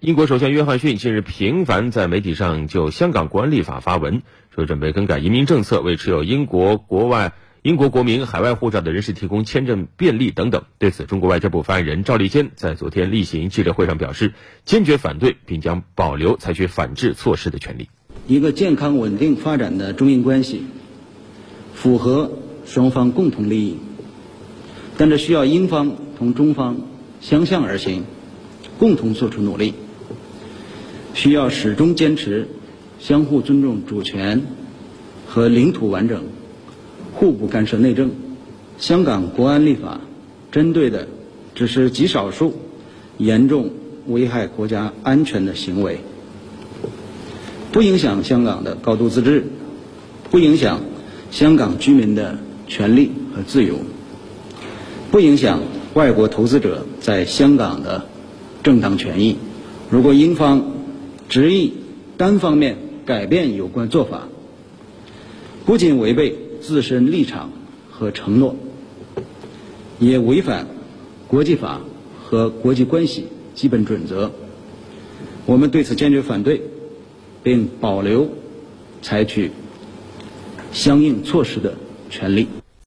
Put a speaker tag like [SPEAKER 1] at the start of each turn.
[SPEAKER 1] 英国首相约翰逊近日频繁在媒体上就香港国安立法发文，说准备更改移民政策，为持有英国国外英国国民海外护照的人士提供签证便利等等。对此，中国外交部发言人赵立坚在昨天例行记者会上表示，坚决反对，并将保留采取反制措施的权利。
[SPEAKER 2] 一个健康稳定发展的中英关系，符合双方共同利益，但这需要英方同中方相向而行，共同做出努力。需要始终坚持相互尊重主权和领土完整，互不干涉内政。香港国安立法针对的只是极少数严重危害国家安全的行为，不影响香港的高度自治，不影响香港居民的权利和自由，不影响外国投资者在香港的正当权益。如果英方执意单方面改变有关做法，不仅违背自身立场和承诺，也违反国际法和国际关系基本准则。我们对此坚决反对，并保留采取相应措施的权利。